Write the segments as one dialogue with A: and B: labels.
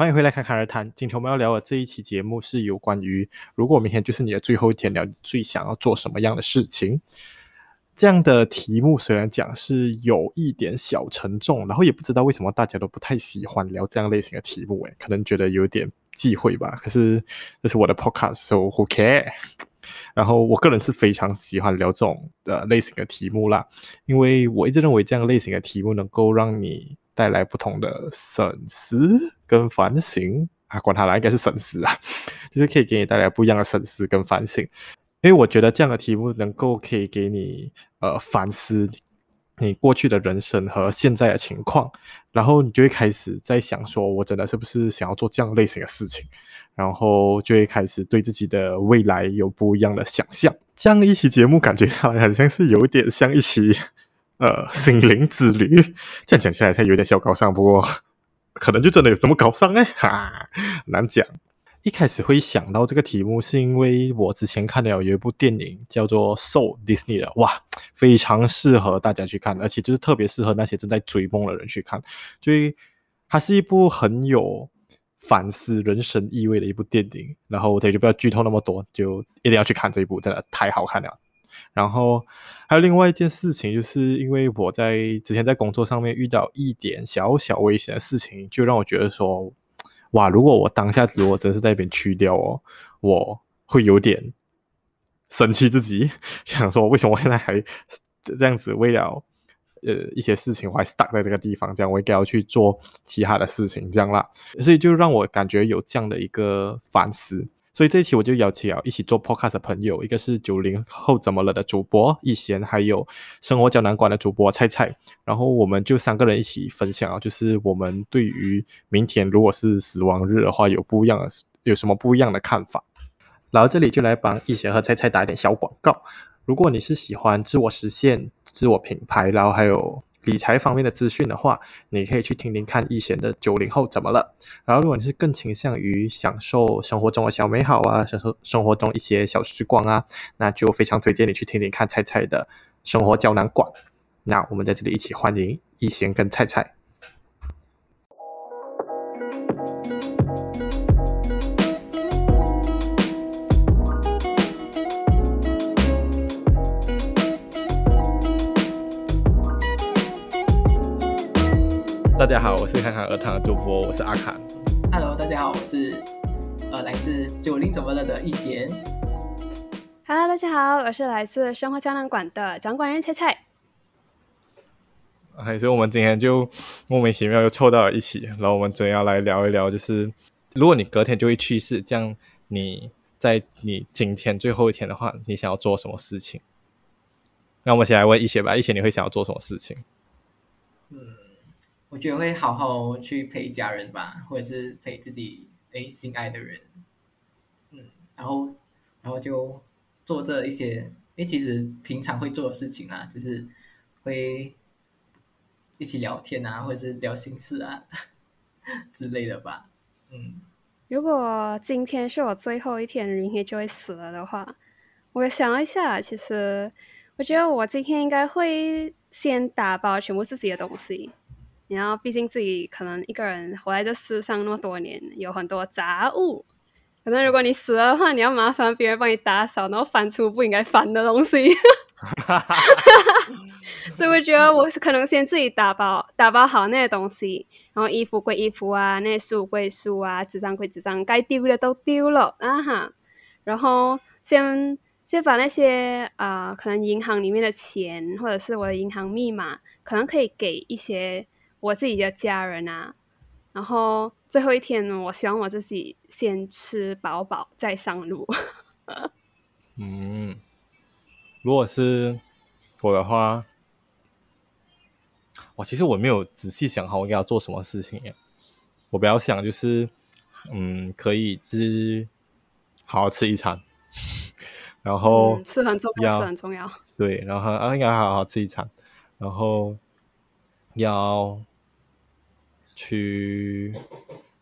A: 欢迎回来，侃侃而谈。今天我们要聊的这一期节目是有关于，如果明天就是你的最后一天了，你最想要做什么样的事情？这样的题目虽然讲是有一点小沉重，然后也不知道为什么大家都不太喜欢聊这样类型的题目，诶，可能觉得有点忌讳吧。可是这是我的 podcast，so who care？然后我个人是非常喜欢聊这种的类型的题目啦，因为我一直认为这样类型的题目能够让你。带来不同的省思跟反省啊，管他啦，应该是省思啊，就是可以给你带来不一样的省思跟反省。因为我觉得这样的题目能够可以给你呃反思你过去的人生和现在的情况，然后你就会开始在想说，我真的是不是想要做这样类型的事情，然后就会开始对自己的未来有不一样的想象。这样一期节目感觉上来好像是有点像一期。呃，心灵之旅，这样讲起来才有点小高尚，不过可能就真的有这么高尚哎，哈，难讲。一开始会想到这个题目，是因为我之前看了有一部电影叫做《Soul》Disney 的，哇，非常适合大家去看，而且就是特别适合那些正在追梦的人去看，所以它是一部很有反思人生意味的一部电影。然后我这里就不要剧透那么多，就一定要去看这一部，真的太好看了。然后还有另外一件事情，就是因为我在之前在工作上面遇到一点小小危险的事情，就让我觉得说，哇，如果我当下如果真是在那边去掉哦，我会有点生气自己，想说为什么我现在还这样子，为了呃一些事情我还 stuck 在这个地方，这样我应该要去做其他的事情，这样啦，所以就让我感觉有这样的一个反思。所以这一期我就邀请了一起做 podcast 的朋友，一个是九零后怎么了的主播易贤，还有生活胶囊馆的主播菜菜，然后我们就三个人一起分享啊，就是我们对于明天如果是死亡日的话，有不一样的有什么不一样的看法。然后这里就来帮易贤和菜菜打一点小广告，如果你是喜欢自我实现、自我品牌，然后还有。理财方面的资讯的话，你可以去听听看易贤的九零后怎么了。然后，如果你是更倾向于享受生活中的小美好啊，享受生活中一些小时光啊，那就非常推荐你去听听看菜菜的生活胶囊馆。那我们在这里一起欢迎易贤跟菜菜。大家好，我是侃侃而谈的主播，我是阿侃。
B: Hello，大家好，我是呃来自九零怎么了的易贤。
C: Hello，大家好，我是来自生活胶囊馆的掌管人菜菜。
A: 哎，所以我们今天就莫名其妙又凑到了一起，然后我们真要来聊一聊，就是如果你隔天就会去世，这样你在你今天最后一天的话，你想要做什么事情？那我们先来问易贤吧，易贤你会想要做什么事情？
B: 嗯。我觉得会好好去陪家人吧，或者是陪自己诶心爱的人，嗯，然后然后就做这一些诶其实平常会做的事情啊，就是会一起聊天啊，或者是聊心事啊 之类的吧，嗯。
C: 如果今天是我最后一天，明天就会死了的话，我想了一下，其实我觉得我今天应该会先打包全部自己的东西。然后，毕竟自己可能一个人活在这世上那么多年，有很多杂物。可能如果你死了的话，你要麻烦别人帮你打扫，然后翻出不应该翻的东西。所以我觉得我是可能先自己打包打包好那些东西，然后衣服归衣服啊，那些书归书啊，纸张归纸张，该丢的都丢了啊哈。然后先先把那些啊、呃，可能银行里面的钱或者是我的银行密码，可能可以给一些。我自己的家人啊，然后最后一天呢，我希望我自己先吃饱饱再上路。
A: 嗯，如果是我的话，我其实我没有仔细想好我应该要做什么事情耶。我比较想就是，嗯，可以吃好好吃一餐，然后、
C: 嗯、吃很重要，吃很重要。
A: 对，然后啊，应该好好吃一餐，然后要。去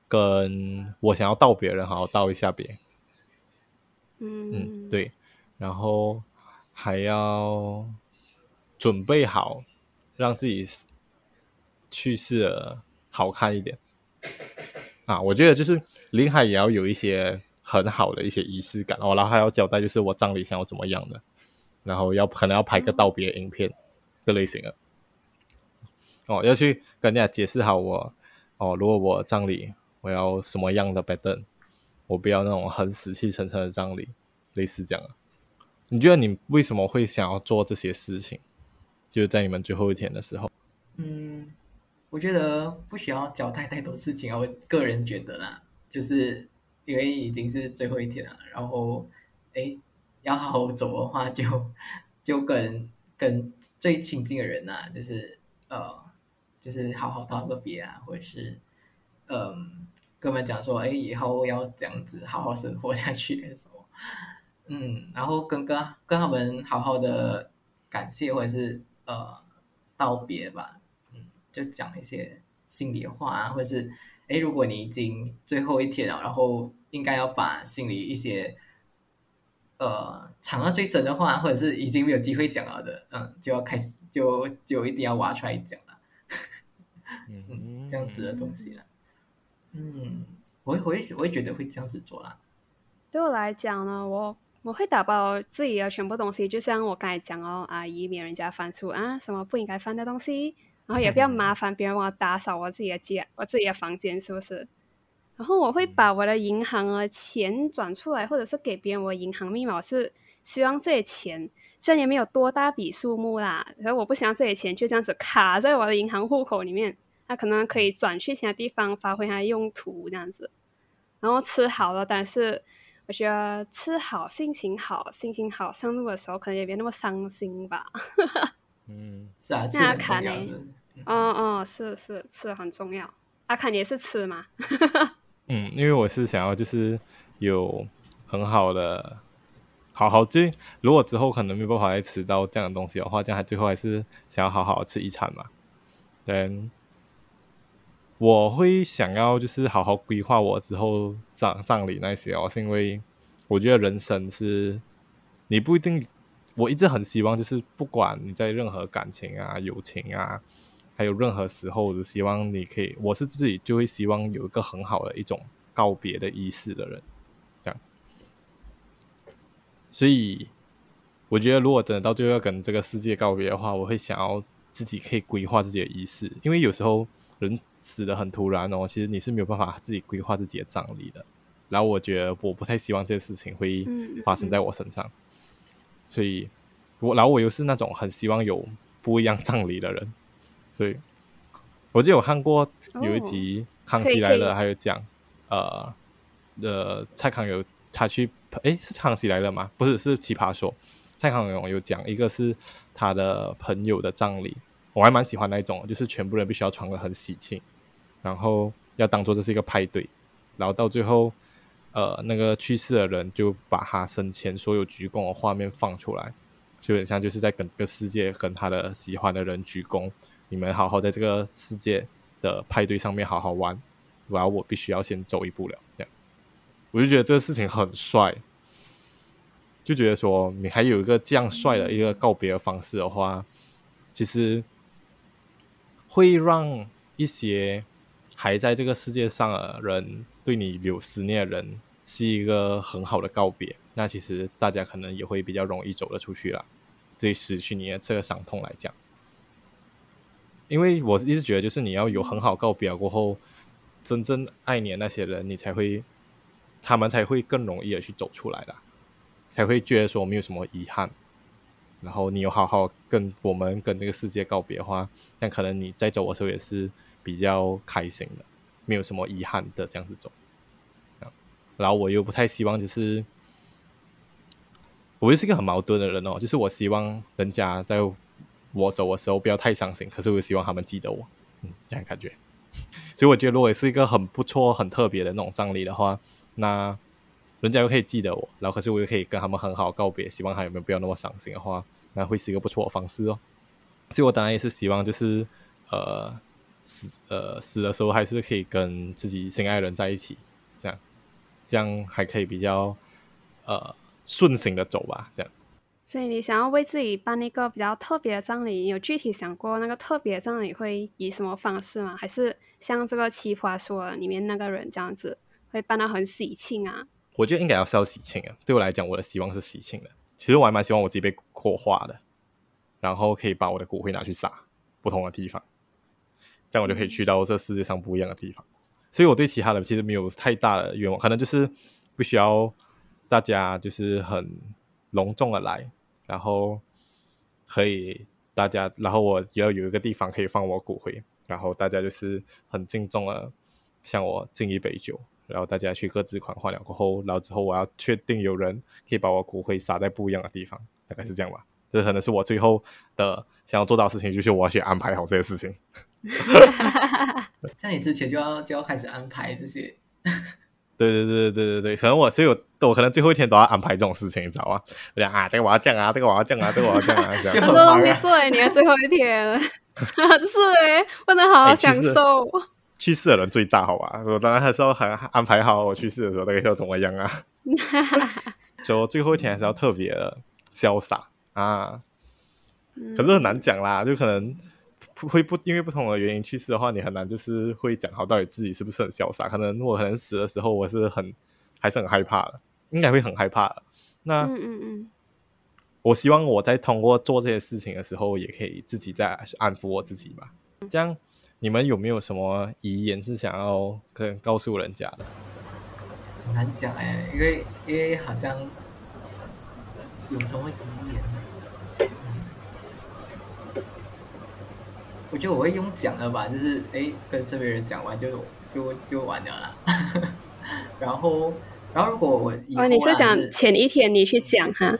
A: 跟我想要道别人好好道一下别，
C: 嗯。
A: 嗯对，然后还要准备好让自己去世了好看一点，啊，我觉得就是林海也要有一些很好的一些仪式感。哦，然后还要交代就是我葬礼想要怎么样的，然后要可能要拍个道别影片的类型的，哦，要去跟人家解释好我哦，如果我葬礼我要什么样的摆顿我不要那种很死气沉沉的葬礼，类似这样。你觉得你为什么会想要做这些事情？就是在你们最后一天的时候，
B: 嗯。我觉得不需要交代太多事情，我个人觉得啦，就是因为已经是最后一天了，然后哎，要好好走的话就，就跟跟最亲近的人呐、就是呃，就是好好道个别啊，或者是嗯、跟他们讲说，哎，以后要这样子好好生活下去 什么，嗯，然后跟跟跟他们好好的感谢或者是呃道别吧。嗯就讲一些心里话啊，或者是，哎，如果你已经最后一天了，然后应该要把心里一些，呃，藏到最深的话，或者是已经没有机会讲了的，嗯，就要开始，就就一定要挖出来讲，嗯，这样子的东西啦，嗯，我会我也我也觉得会这样子做啦。
C: 对我来讲呢，我我会打包自己的全部东西，就像我刚才讲哦，啊，以免人家翻出啊什么不应该翻的东西。然后也不要麻烦别人帮我打扫我自己的家，我自己的房间，是不是？然后我会把我的银行的钱转出来，或者是给别人我的银行密码，我是希望这些钱虽然也没有多大笔数目啦，然后我不想这些钱就这样子卡在我的银行户口里面，那可能可以转去其他地方发挥它的用途，这样子。然后吃好了，但是我觉得吃好，心情好，心情好上路的时候可能也别那么伤心吧。
B: 嗯，是啊，吃很重要。
C: 嗯嗯，是是吃很重要。阿侃也是吃嘛。
A: 嗯，因为我是想要就是有很好的，好好就如果之后可能没办法再吃到这样的东西的话，这样他最后还是想要好好吃一餐嘛。嗯，我会想要就是好好规划我之后葬葬礼那些哦，是因为我觉得人生是你不一定，我一直很希望就是不管你在任何感情啊、友情啊。还有任何时候，我希望你可以，我是自己就会希望有一个很好的一种告别的仪式的人，这样。所以，我觉得如果真的到最后要跟这个世界告别的话，我会想要自己可以规划自己的仪式，因为有时候人死的很突然哦，其实你是没有办法自己规划自己的葬礼的。然后，我觉得我不太希望这个事情会发生在我身上，所以我然后我又是那种很希望有不一样葬礼的人。所以，我记得有看过有一集《康熙来了》，还有讲，呃，的蔡康永他去，诶，是《康熙来了》吗？不是，是《奇葩说》。蔡康永有讲，一个是他的朋友的葬礼，我还蛮喜欢那一种，就是全部人必须要穿得很喜庆，然后要当做这是一个派对，然后到最后，呃，那个去世的人就把他生前所有鞠躬的画面放出来，就很像就是在跟这个世界跟他的喜欢的人鞠躬。你们好好在这个世界的派对上面好好玩，然后我必须要先走一步了。这样，我就觉得这个事情很帅，就觉得说你还有一个这样帅的一个告别的方式的话，其实会让一些还在这个世界上的人对你有思念的人是一个很好的告别。那其实大家可能也会比较容易走得出去了，对失去你的这个伤痛来讲。因为我一直觉得，就是你要有很好告别过后，真正爱你的那些人，你才会，他们才会更容易的去走出来的，才会觉得说没有什么遗憾。然后你有好好跟我们跟这个世界告别的话，那可能你在走的时候也是比较开心的，没有什么遗憾的这样子走。然后我又不太希望，就是我又是一个很矛盾的人哦，就是我希望人家在。我走的时候不要太伤心，可是我希望他们记得我，嗯，这样感觉。所以我觉得，如果是一个很不错、很特别的那种葬礼的话，那人家又可以记得我，然后可是我又可以跟他们很好告别，希望他有没有不要那么伤心的话，那会是一个不错的方式哦。所以我当然也是希望，就是呃死呃死的时候还是可以跟自己心爱的人在一起，这样这样还可以比较呃顺行的走吧，这样。
C: 所以你想要为自己办一个比较特别的葬礼，有具体想过那个特别的葬礼会以什么方式吗？还是像这个奇葩说里面那个人这样子，会办得很喜庆啊？
A: 我觉得应该要是要喜庆啊。对我来讲，我的希望是喜庆的。其实我还蛮希望我自己被火化的，然后可以把我的骨灰拿去撒不同的地方，这样我就可以去到这世界上不一样的地方。所以我对其他的其实没有太大的愿望，可能就是不需要大家就是很隆重的来。然后可以大家，然后我要有一个地方可以放我骨灰，然后大家就是很敬重的向我敬一杯酒，然后大家去各自款换了过后，然后之后我要确定有人可以把我骨灰撒在不一样的地方，大概是这样吧。这可能是我最后的想要做到的事情，就是我要去安排好这些事情。
B: 在你之前就要就要开始安排这些。
A: 对对对对对对，可能我所以我我可能最后一天都要安排这种事情，你知道吗？我讲啊，这个我要这样啊，这个我要这样啊，这个我要这样啊，这样。
C: 他说没事，你的最后一天，是哎，不能好好享受。欸、
A: 去世的人最大，好吧？我当然还是要很安排好我去世的时候大概要怎么样啊。就最后一天还是要特别的潇洒啊，可是很难讲啦，就可能。会不因为不同的原因去世的话，你很难就是会讲好到底自己是不是很潇洒。可能我可能死的时候，我是很还是很害怕的，应该会很害怕的。那嗯嗯嗯，我希望我在通过做这些事情的时候，也可以自己在安抚我自己吧。这样你们有没有什么遗言是想要跟告诉人家的？
B: 很难讲哎，因为因为好像有什么遗言。我觉得我会用讲的吧，就是哎，跟身边人讲完就就就完了啦。然后，然后如果我以后、啊、
C: 你是讲前一天你去讲哈？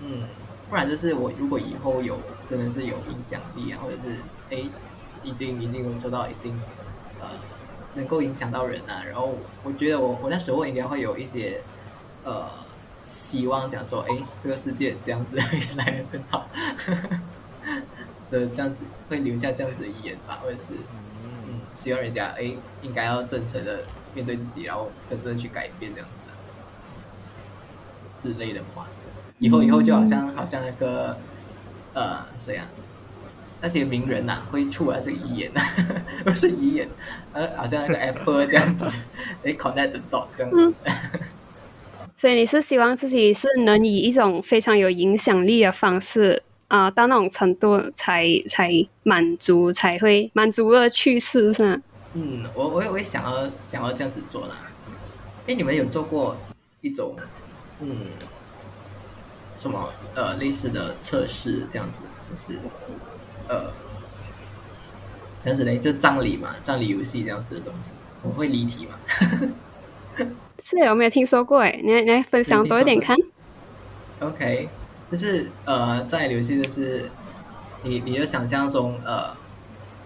B: 嗯，不然就是我如果以后有真的是有影响力啊，或者是哎，已经已经有做到一定呃能够影响到人啊，然后我觉得我我那时候应该会有一些呃希望讲说，哎，这个世界这样子 会来越更好。的这样子会留下这样子的遗言吧，或者是嗯，希望人家哎，应该要真诚的面对自己，然后真正去改变这样子的之类的话，以后以后就好像好像那个呃谁啊，那些名人呐、啊、会出来这个遗言呐，不是遗言，呃，好像那个 Apple 这样子，哎，connect the dot 这样子。
C: 所以你是希望自己是能以一种非常有影响力的方式。啊、呃，到那种程度才才满足，才会满足了去世，是吗？
B: 嗯，我我也我也想要想要这样子做啦。哎，你们有做过一种嗯什么呃类似的测试这样子，就是呃这样子嘞，就葬礼嘛，葬礼游戏这样子的东西，我会离题嘛？
C: 是有没有听说过？哎，你来你来分享多一点看。
B: OK。就是呃，葬礼游戏就是你，你就想象中呃，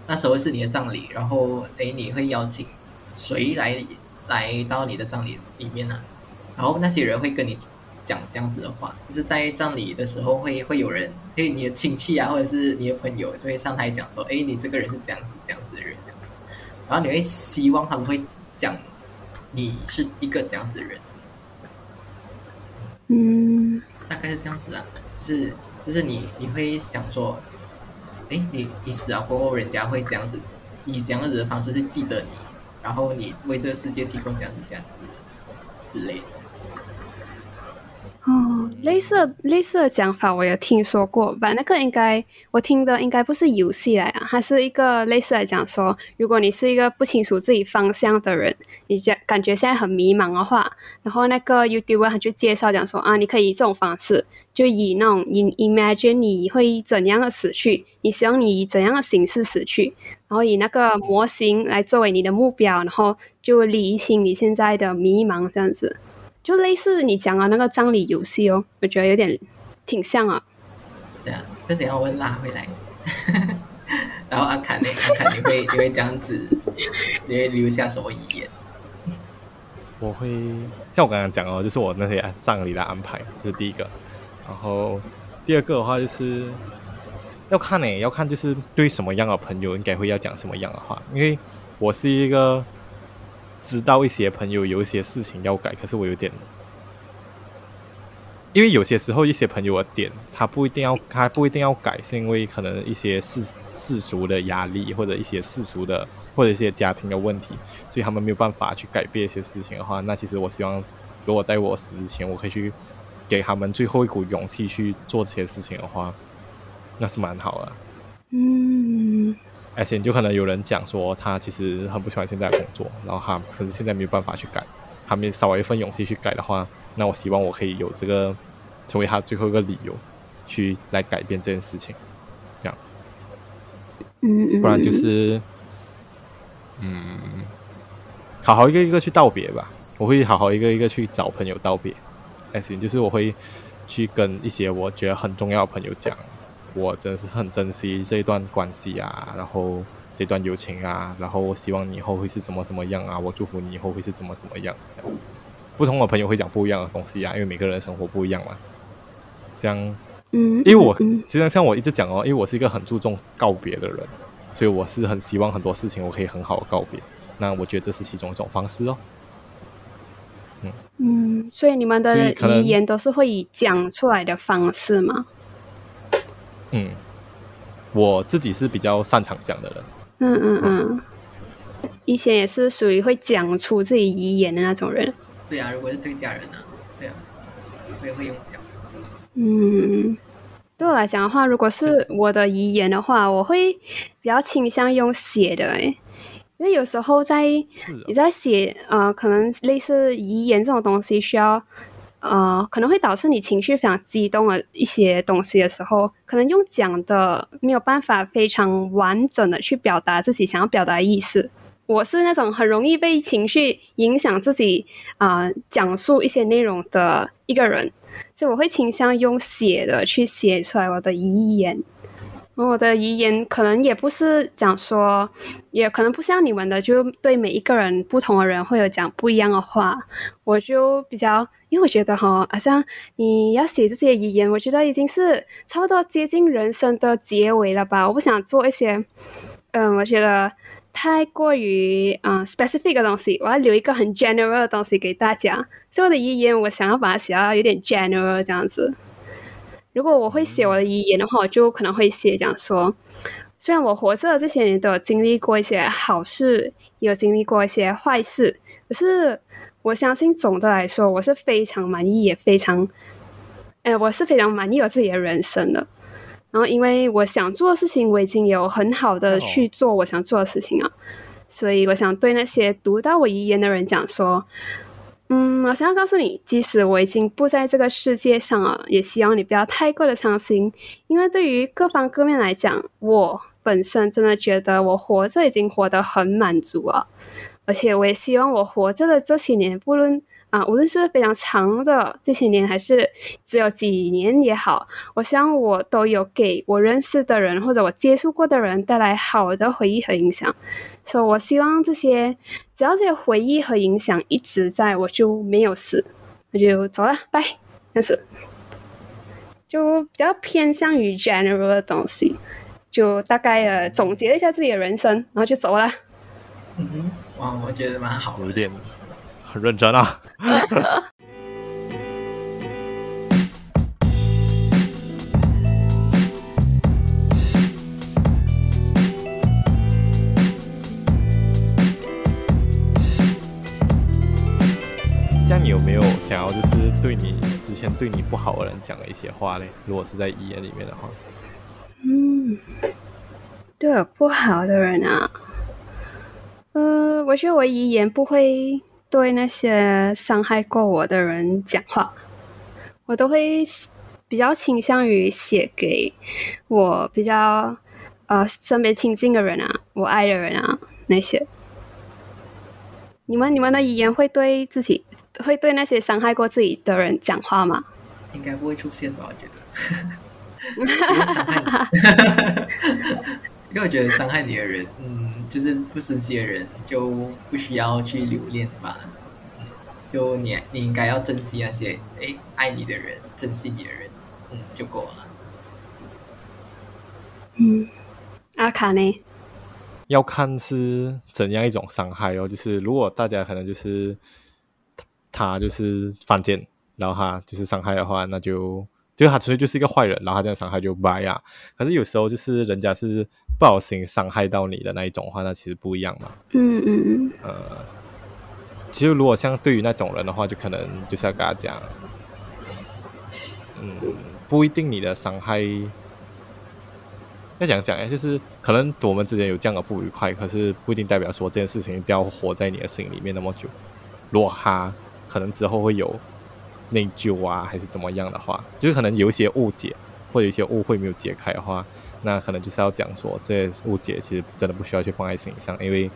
B: 那时候是你的葬礼，然后诶，你会邀请谁来来到你的葬礼里面呢、啊？然后那些人会跟你讲这样子的话，就是在葬礼的时候会会有人，诶，你的亲戚啊，或者是你的朋友就会上台讲说，哎，你这个人是这样子这样子的人这样子，然后你会希望他们会讲你是一个这样子的人，
C: 嗯。
B: 大概是这样子啊，就是就是你你会想说，哎，你你死了过后，人家会这样子，以这样子的方式去记得你，然后你为这个世界提供这样子这样子之类的。
C: 哦，类似类似的讲法我有听说过，但那个应该我听的应该不是游戏来啊，它是一个类似来讲说，如果你是一个不清楚自己方向的人，你觉感觉现在很迷茫的话，然后那个 YouTuber 他就介绍讲说啊，你可以以这种方式，就以那种 imagine 你会怎样的死去，你希望你以怎样的形式死去，然后以那个模型来作为你的目标，然后就理清你现在的迷茫这样子。就类似你讲的那个葬礼游戏哦，我觉得有点挺像啊。
B: 对啊，那等下我会拉回来。然后阿侃呢？阿侃你会你会这样子，你会留下什么遗言？
A: 我会像我刚刚讲哦，就是我那些葬礼的安排，这是第一个。然后第二个的话就是要看呢，要看就是对什么样的朋友应该会要讲什么样的话，因为我是一个。知道一些朋友有一些事情要改，可是我有点因为有些时候一些朋友的点，他不一定要，他不一定要改，是因为可能一些世世俗的压力，或者一些世俗的，或者一些家庭的问题，所以他们没有办法去改变一些事情的话，那其实我希望，如果在我死之前，我可以去给他们最后一股勇气去做这些事情的话，那是蛮好的。
C: 嗯，
A: 而且就可能有人讲说，他其实很不喜欢现在的工作，然后他可是现在没有办法去改，他没少一份勇气去改的话，那我希望我可以有这个。成为他最后一个理由，去来改变这件事情，这样，
C: 嗯，
A: 不然就是，嗯，好好一个一个去道别吧。我会好好一个一个去找朋友道别，而且，就是我会去跟一些我觉得很重要的朋友讲，我真的是很珍惜这一段关系啊，然后这段友情啊，然后我希望你以后会是怎么怎么样啊，我祝福你以后会是怎么怎么样。不同的朋友会讲不一样的东西啊，因为每个人的生活不一样嘛。这样，
C: 嗯，
A: 因为我其实像我一直讲哦，因为我是一个很注重告别的人，所以我是很希望很多事情我可以很好的告别。那我觉得这是其中一种方式哦。
C: 嗯嗯，所以你们的遗言都是会以讲出来的方式吗？
A: 嗯，我自己是比较擅长讲的人。
C: 嗯嗯嗯，以前也是属于会讲出自己遗言的那种人。
B: 对啊，如果是对家人呢、啊？对啊，我也会用讲。
C: 嗯，对我来讲的话，如果是我的遗言的话，我会比较倾向用写的，诶，因为有时候在你在写呃，可能类似遗言这种东西，需要呃，可能会导致你情绪非常激动的一些东西的时候，可能用讲的没有办法非常完整的去表达自己想要表达的意思。我是那种很容易被情绪影响自己啊、讲述一些内容的一个人。所以我会倾向用写的去写出来我的遗言，我的遗言可能也不是讲说，也可能不像你们的，就对每一个人不同的人会有讲不一样的话。我就比较，因为我觉得哈，好像你要写这些遗言，我觉得已经是差不多接近人生的结尾了吧。我不想做一些，嗯，我觉得。太过于嗯、specific 的东西，我要留一个很 general 的东西给大家。所以我的遗言，我想要把它写到有点 general 这样子。如果我会写我的遗言的话，我就可能会写讲说，虽然我活着这些年都有经历过一些好事，也有经历过一些坏事，可是我相信总的来说，我是非常满意，也非常，哎，我是非常满意我自己的人生的。然后，因为我想做的事情，我已经有很好的去做我想做的事情了，所以我想对那些读到我遗言的人讲说，嗯，我想要告诉你，即使我已经不在这个世界上了，也希望你不要太过的伤心，因为对于各方各面来讲，我本身真的觉得我活着已经活得很满足了，而且我也希望我活着的这些年，不论。啊，无论是非常长的这些年，还是只有几年也好，我想我都有给我认识的人或者我接触过的人带来好的回忆和影响。所以，我希望这些只要这些回忆和影响一直在，我就没有死，我就走了，拜。但是，就比较偏向于 general 的东西，就大概呃总结了一下自己的人生，然后就走了。
B: 嗯哼，哇，我觉得蛮好的，
A: 有点。很认真啊！这样你有没有想要就是对你之前对你不好的人讲的一些话嘞？如果是在遗言里面的话，
C: 嗯，对我不好的人啊，呃，我觉得我遗言不会。对那些伤害过我的人讲话，我都会比较倾向于写给我比较呃身边亲近的人啊，我爱的人啊那些。你们你们的语言会对自己会对那些伤害过自己的人讲话吗？
B: 应该不会出现吧？我觉得，因为我觉得伤害你的人，嗯。就是不珍惜的人就不需要去留恋吧，就你你应该要珍惜那些哎爱你的人，珍惜你的人，嗯就够了。
C: 嗯，阿卡呢？
A: 要看是怎样一种伤害哦。就是如果大家可能就是他就是犯贱，然后他就是伤害的话，那就就他纯粹就是一个坏人，然后他这样伤害就掰啊。可是有时候就是人家是不小心伤害到你的那一种话，那其实不一样嘛。
C: 嗯嗯嗯。
A: 呃，其实如果像对于那种人的话，就可能就是要跟他讲，嗯，不一定你的伤害。要讲讲哎，就是可能我们之间有这样的不愉快，可是不一定代表说这件事情一定要活在你的心里面那么久。如果他可能之后会有内疚啊，还是怎么样的话，就是可能有一些误解或者有一些误会没有解开的话，那可能就是要讲说这些误解其实真的不需要去放在心上，因为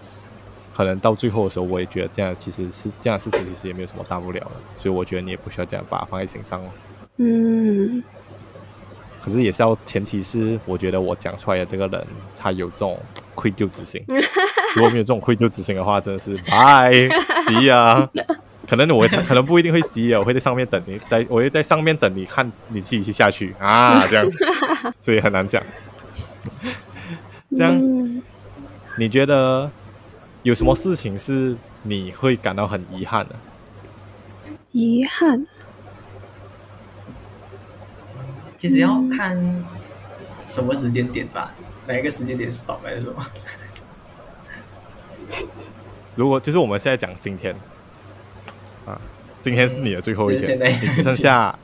A: 可能到最后的时候，我也觉得这样其实是这样的事情，其实也没有什么大不了的，所以我觉得你也不需要这样把它放在心上哦。
C: 嗯。
A: 可是也是要前提是，我觉得我讲出来的这个人，他有这种愧疚之心。如果没有这种愧疚之心的话，真的是拜，see 啊。可能我可能不一定会 see 啊，我会在上面等你，在我会在上面等你看你自己去下去啊，这样，所以很难讲。这样，你觉得有什么事情是你会感到很遗憾的？
C: 遗憾。
B: 其实要看什么时间点吧，哪一个时间点 stop 还是什么？如
A: 果就是我们现在讲今天啊，今天是你的最后一天，
B: 嗯、
A: 你剩下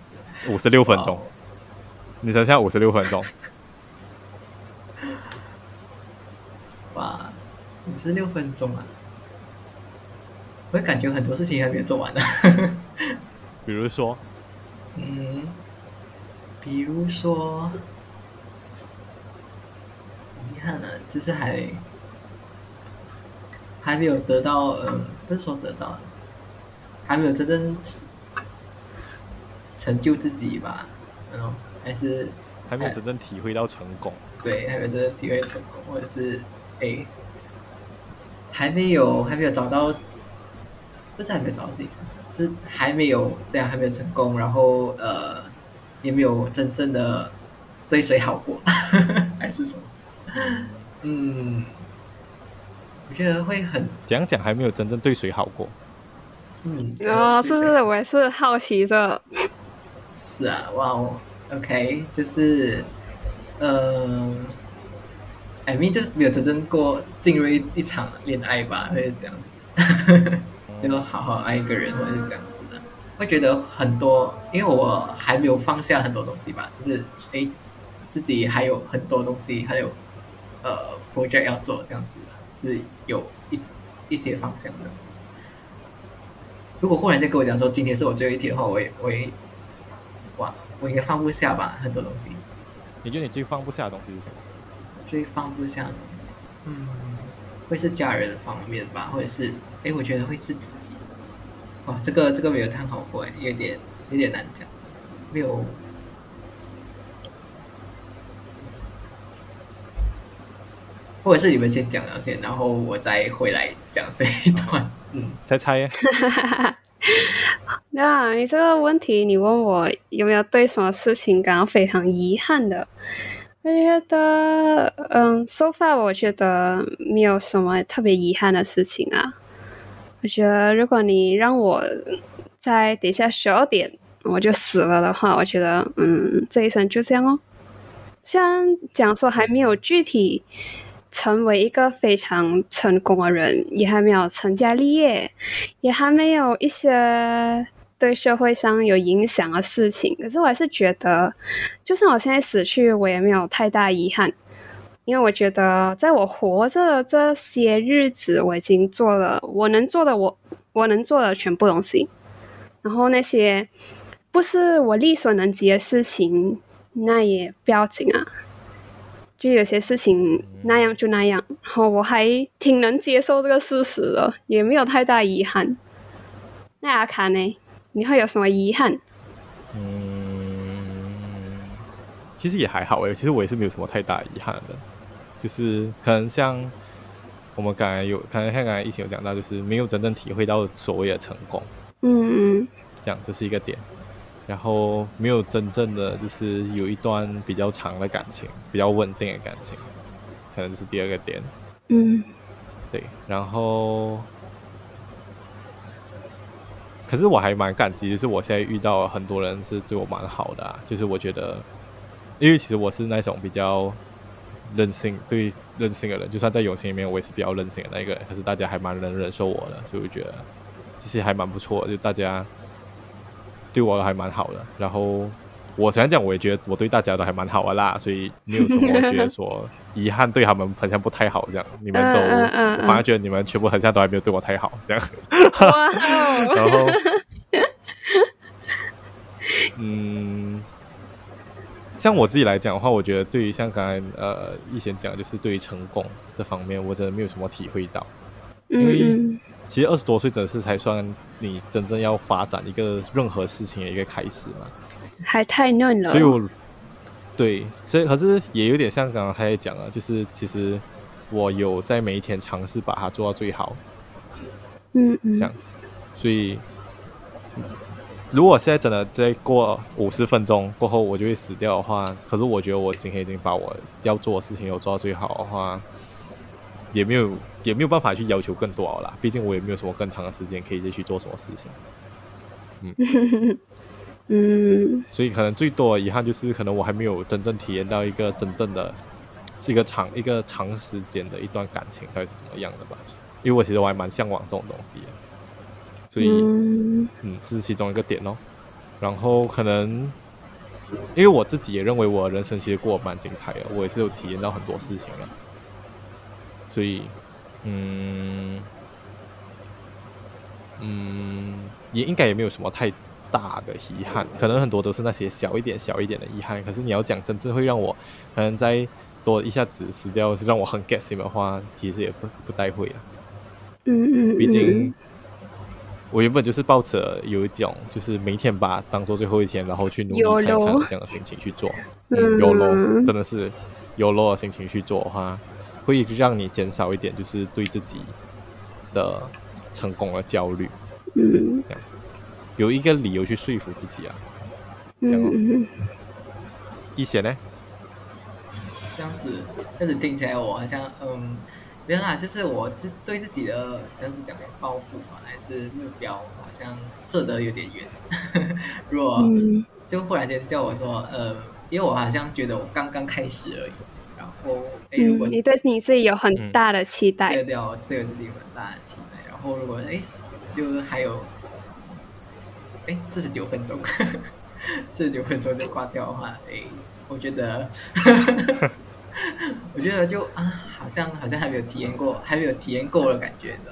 A: 五十六分钟，你剩下五十六分钟。
B: 哇，五十六分钟啊！我感觉很多事情还没有做完呢。
A: 比如说，
B: 嗯。比如说，遗憾呢，就是还还没有得到，嗯，不是说得到，还没有真正成就自己吧，然后，还是
A: 还没有真正体会到成功。
B: 对，还没有真正体会成功，或者是哎，还没有还没有找到，不是还没有找到自己，是还没有这样还没有成功，然后呃。也没有真正的对谁好过，还是什么？嗯，我觉得会很
A: 讲讲，还没有真正对谁好过。
B: 嗯，
C: 哦，是是，我也是好奇着。
B: 是啊，哇哦，OK，就是，嗯，I mean 就没有真正过进入一一场恋爱吧，会是这样子，就好好爱一个人，或者是这样子的。会觉得很多，因为我还没有放下很多东西吧，就是诶，自己还有很多东西，还有呃 project 要做这样子，就是有一一些方向这样子。如果忽然间跟我讲说今天是我最后一天的话，我也我也哇，我应该放不下吧，很多东西。
A: 你觉得你最放不下的东西是什么？
B: 最放不下的东西，嗯，会是家人方面吧，或者是哎，我觉得会是自己。哇，这个这个没有探讨过，有点有点难讲，没有。或者是你们先讲了先，然后我再回来讲这一段。嗯，
A: 猜猜呀。
C: 那你这个问题，你问我有没有对什么事情感到非常遗憾的？我觉得，嗯，so far 我觉得没有什么特别遗憾的事情啊。我觉得，如果你让我在底下十二点我就死了的话，我觉得，嗯，这一生就这样哦。虽然讲说还没有具体成为一个非常成功的人，也还没有成家立业，也还没有一些对社会上有影响的事情，可是我还是觉得，就算我现在死去，我也没有太大遗憾。因为我觉得，在我活着的这些日子，我已经做了我能做的我，我我能做的全部东西。然后那些不是我力所能及的事情，那也不要紧啊。就有些事情那样就那样，然后我还挺能接受这个事实的，也没有太大遗憾。那阿卡呢？你会有什么遗憾？
A: 嗯，其实也还好诶，其实我也是没有什么太大遗憾的。就是可能像我们刚才有，可能像刚才疫情有讲到，就是没有真正体会到所谓的成功，
C: 嗯嗯，
A: 这样这是一个点，然后没有真正的就是有一段比较长的感情，比较稳定的感情，可能这是第二个点，
C: 嗯，
A: 对，然后可是我还蛮感激，就是我现在遇到很多人是对我蛮好的啊，就是我觉得，因为其实我是那种比较任性、对任性的人，就算在友情里面，我也是比较任性的那一个人。可是大家还蛮能忍受我的，所以我觉得其实还蛮不错，就大家对我还蛮好的。然后我虽然讲，我也觉得我对大家都还蛮好的啦，所以没有什么觉得说遗憾，对他们好像不太好这样。你们都，我反而觉得你们全部好像都还没有对我太好这样。
C: 哇
A: 然后，嗯，像我自己来讲的话，我觉得对于像刚才呃一贤讲，就是对于成功这方面，我真的没有什么体会到。因为其实二十多岁真的是才算你真正要发展一个任何事情的一个开始嘛，
C: 还太嫩了。
A: 所以我，对，所以可是也有点像刚刚他也讲了，就是其实我有在每一天尝试把它做到最好。
C: 嗯嗯，
A: 这样，所以如果现在真的再过五十分钟过后我就会死掉的话，可是我觉得我今天已经把我要做的事情有做到最好的话，也没有也没有办法去要求更多了啦。毕竟我也没有什么更长的时间可以再去做什么事情。嗯
C: 嗯，
A: 所以可能最多的遗憾就是，可能我还没有真正体验到一个真正的，是一个长一个长时间的一段感情，到底是怎么样的吧。因为我其实我还蛮向往这种东西的，所以嗯，嗯，这是其中一个点哦。然后可能因为我自己也认为我人生其实过得蛮精彩的，我也是有体验到很多事情的，所以嗯嗯，也应该也没有什么太大的遗憾，可能很多都是那些小一点小一点的遗憾。可是你要讲真正会让我可能再多一下子死掉，让我很 get 心的话，其实也不不太会啊。
C: 嗯嗯，
A: 毕竟我原本就是抱着有一种，就是每天把当做最后一天，然后去努力看看这样的心情去做。嗯，YOLO 真的是 YOLO 的心情去做的话，会让你减少一点，就是对自己的成功的焦虑。
C: 嗯，
A: 这样有一个理由去说服自己啊。这样、哦。
C: 嗯。
A: 一些呢？
B: 这样子，这样子听起来我好像嗯。没有啦就是我自对自己的这样子讲的抱负嘛，还是目标，好像设得有点远。如果就忽然间叫我说，呃，因为我好像觉得我刚刚开始而已。哎，如果、
C: 嗯、你对你自己有很大的期待，
B: 对对，我对我自己有很大的期待。然后，如果哎，就还有哎四十九分钟，四十九分钟就挂掉的话，哎，我觉得。我觉得就啊，好像好像还没有体验过，还没有体验够的感觉的，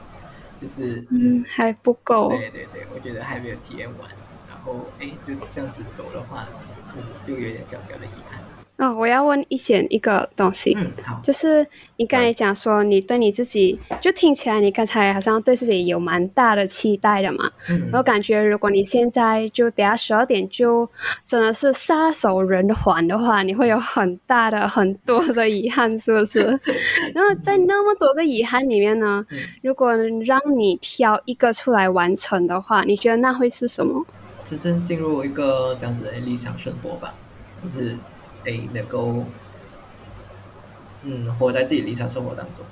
B: 就是
C: 嗯，还不够。
B: 对对对，我觉得还没有体验完，然后哎，就这样子走的话，嗯，就有点小小的遗憾。
C: 哦，我要问一贤一个东西，
B: 嗯，好，
C: 就是你刚才讲说你对你自己，就听起来你刚才好像对自己有蛮大的期待的嘛，
B: 嗯，
C: 我感觉如果你现在就等下十二点就真的是撒手人寰的话，你会有很大的很多的遗憾，是不是？然后在那么多个遗憾里面呢，
B: 嗯，
C: 如果让你挑一个出来完成的话，你觉得那会是什么？
B: 真正进入一个这样子的理想生活吧，就是。哎，能够，嗯，活在自己理想生活当中，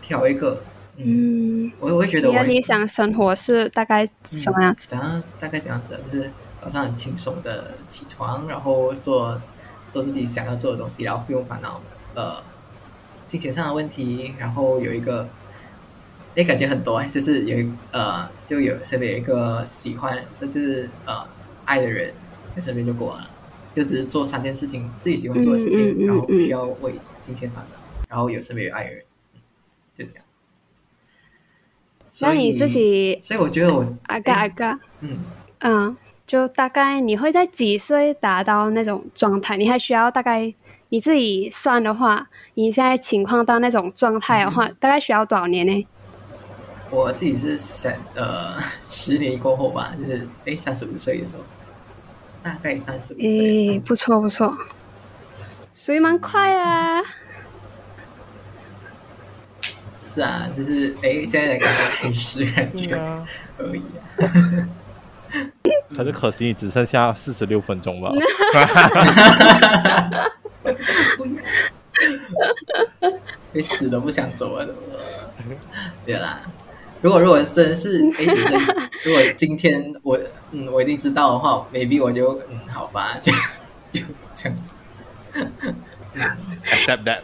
B: 挑一个，嗯，嗯我我会觉得我，
C: 的理想生活是大概什么样子？
B: 怎、嗯、样？大概这样子，就是早上很轻松的起床，然后做做自己想要做的东西，然后不用烦恼呃金钱上的问题，然后有一个，哎，感觉很多哎，就是有一呃，就有身边有一个喜欢，那就是呃爱的人在身边就过了。就只是做三件事情，自己喜欢做的事情，然后不需要为金钱烦恼，然后有身边有爱人，就这样。
C: 那你自己，
B: 所以我觉得我
C: 阿嘎阿嘎，
B: 嗯
C: 嗯，就大概你会在几岁达到那种状态？你还需要大概你自己算的话，你现在情况到那种状态的话，嗯、大概需要多少年呢？
B: 我自己是三呃 十年过后吧，就是哎三十五岁的时候。大概三十五岁。诶，
C: 不错不错，所以蛮快啊。
B: 是啊，就是诶，现在才刚刚开始感觉而已。
A: 可是可惜，你只剩下四十六分钟了。
B: 你死都不想走了，对啦。如果如果真的是哎，只是如果今天我嗯我一定知道的话，maybe 我就嗯好吧，就 就这样子。
A: Accept that，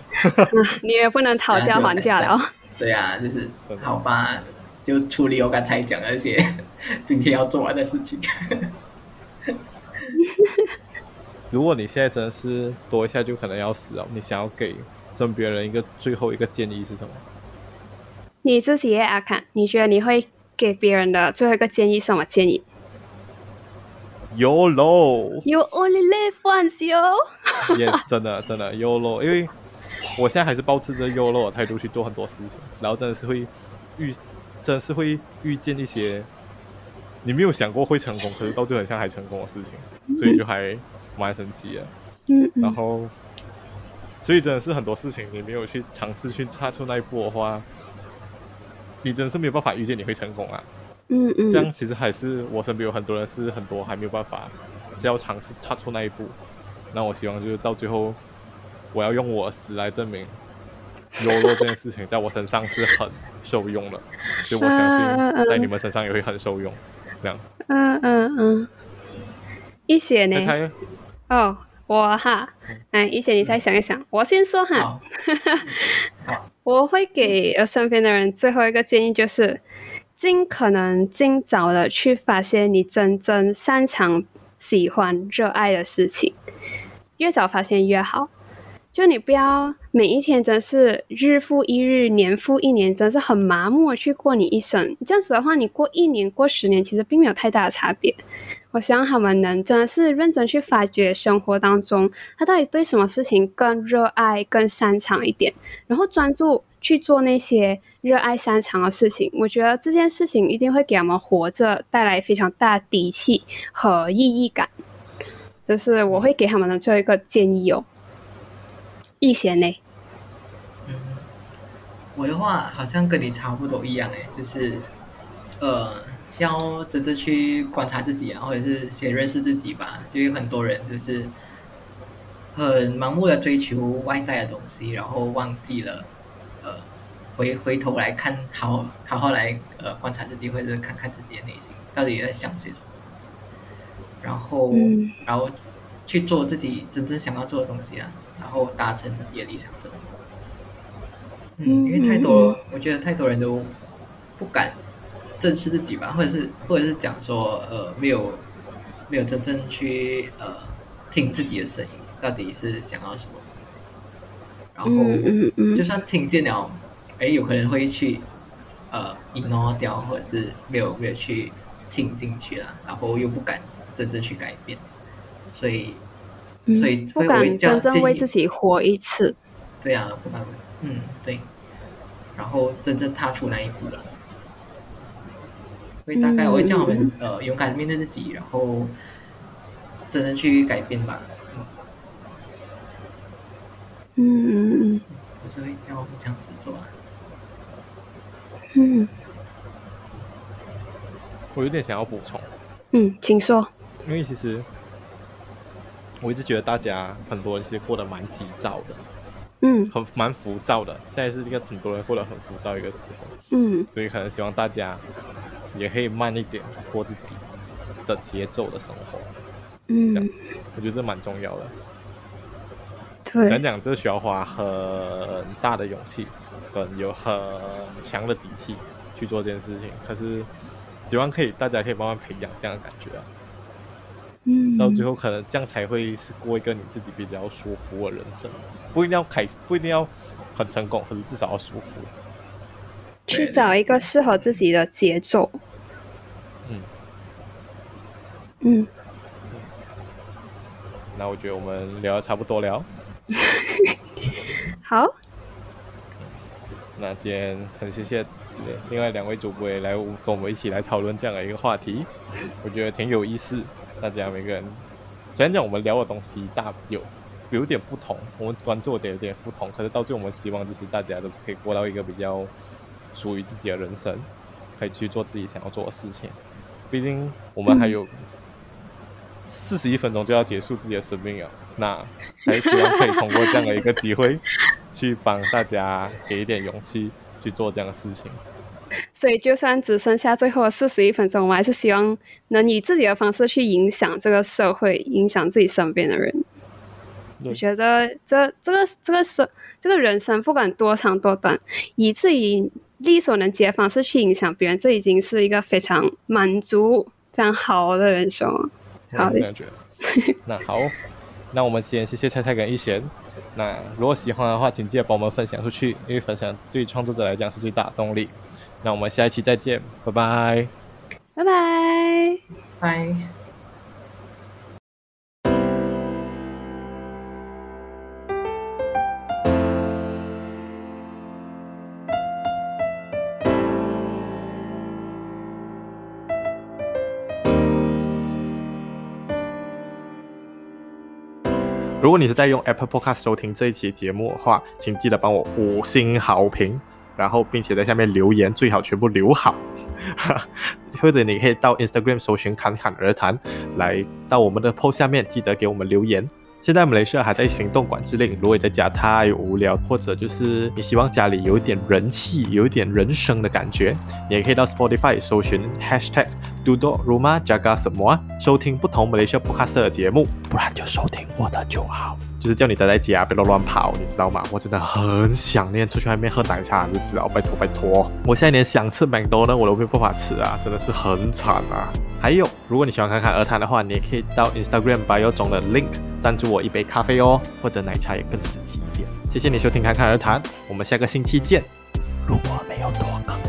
C: 你也不能讨价还价了。
B: 对呀、啊，就是好吧，就处理我刚才讲的那些今天要做完的事情。
A: 如果你现在真的是多一下就可能要死了，你想要给身边人一个最后一个建议是什么？
C: 你自己也要看，你觉得你会给别人的最后一个建议什么建议
A: ？YOLO，You
C: only live once, yo。
A: 也真的真的 YOLO，因为我现在还是保持着 YOLO 的态度去做很多事情，然后真的是会遇，真的是会遇见一些你没有想过会成功，可是到最后很像还成功的事情，所以就还蛮神奇的。
C: 嗯，
A: 然后，所以真的是很多事情你没有去尝试去踏出那一步的话，你真的是没有办法预见你会成功啊。
C: 嗯嗯，
A: 这样其实还是我身边有很多人是很多还没有办法，只要尝试踏出那一步。那我希望就是到最后，我要用我死来证明，YOLO 这件事情在我身上是很受用的，所以我相信在你们身上也会很受用。这样，
C: 嗯嗯嗯，一些呢？哦，我哈，哎，一姐你再想一想，我先说哈，我会给呃身边的人最后一个建议就是。尽可能尽早的去发现你真正擅长、喜欢、热爱的事情，越早发现越好。就你不要每一天真是日复一日、年复一年，真是很麻木的去过你一生。这样子的话，你过一年、过十年，其实并没有太大的差别。我希望他们能真的是认真去发掘生活当中，他到底对什么事情更热爱、更擅长一点，然后专注去做那些。热爱擅长的事情，我觉得这件事情一定会给他们活着带来非常大的底气和意义感。这是我会给他们的最后一个建议哦。易贤呢？
B: 嗯，我的话好像跟你差不多一样诶，就是呃，要真正去观察自己啊，或者是先认识自己吧。就有很多人就是很盲目的追求外在的东西，然后忘记了呃。回回头来看，好好好来呃观察自己，或者看看自己的内心到底在想些什么东西，然后、嗯、然后去做自己真正想要做的东西啊，然后达成自己的理想生活。嗯，因为太多，我觉得太多人都不敢正视自己吧，或者是或者是讲说呃没有没有真正去呃听自己的声音，到底是想要什么东西，然后就算听见了。哎，有可能会去，呃，ignore 掉，或者是没有没有去听进去了，然后又不敢真正去改变，所以，所以会
C: 不敢真正为自己活一次。
B: 对啊，不敢，嗯，对，然后真正踏出那一步了。所以大概我会叫我们、嗯、呃勇敢面对自己，然后真正去改变吧。
C: 嗯嗯嗯，
B: 我是会叫我们这样子做啊。
C: 嗯，
A: 我有点想要补充。
C: 嗯，请说。
A: 因为其实我一直觉得大家很多人是过得蛮急躁的，
C: 嗯，
A: 很蛮浮躁的。现在是一个很多人过得很浮躁一个时候，
C: 嗯，
A: 所以可能希望大家也可以慢一点过自己的节奏的生活，
C: 嗯，
A: 这样我觉得这蛮重要的。
C: 对，
A: 想讲这需要花很大的勇气。很有很强的底气去做这件事情，可是希望可以大家可以慢慢培养这样的感觉啊。
C: 嗯，
A: 到最后可能这样才会是过一个你自己比较舒服的人生，不一定要开，不一定要很成功，可是至少要舒服。
C: 去找一个适合自己的节奏。
A: 嗯
C: 嗯。
A: 那我觉得我们聊的差不多了。
C: 好。
A: 那今天很谢谢另外两位主播也来跟我们一起来讨论这样的一个话题，我觉得挺有意思。大家每个人虽然讲我们聊的东西大有有点不同，我们关注点有点不同，可是到最后我们希望就是大家都是可以过到一个比较属于自己的人生，可以去做自己想要做的事情。毕竟我们还有四十一分钟就要结束自己的生命了，那 还希望可以通过这样的一个机会。去帮大家给一点勇气去做这样的事情。
C: 所以就算只剩下最后的四十一分钟，我还是希望能以自己的方式去影响这个社会，影响自己身边的人。我觉得这这个这个是这个人生，不管多长多短，以自己力所能及的方式去影响别人，这已经是一个非常满足、非常好的人生了。好的，
A: 那好，那我们先谢谢蔡蔡跟一贤。那如果喜欢的话，请记得帮我们分享出去，因为分享对创作者来讲是最大的动力。那我们下一期再见，拜拜，
C: 拜拜，
B: 拜。
A: 如果你是在用 Apple Podcast 收听这一期节目的话，请记得帮我五星好评，然后并且在下面留言，最好全部留好。或者你可以到 Instagram 搜寻侃侃而谈，来到我们的 post 下面，记得给我们留言。现在马来西亚还在行动管制令，如果你在家太无聊，或者就是你希望家里有一点人气，有一点人生的感觉，你也可以到 Spotify 搜寻 Hashtag Duduk Rumah Jaga Semua，收听不同马来西亚 Podcast 的节目，不然就收听我的就好。就是叫你待在家，别乱乱跑，你知道吗？我真的很想念出去外面喝奶茶，你知道？拜托拜托，我现在连想吃麦当劳我都没办法吃啊，真的是很惨啊！还有，如果你喜欢侃侃而谈的话，你也可以到 Instagram bio 中的 link 赞助我一杯咖啡哦，或者奶茶也更实际一点。谢谢你收听侃侃而谈，我们下个星期见。如果没有多更。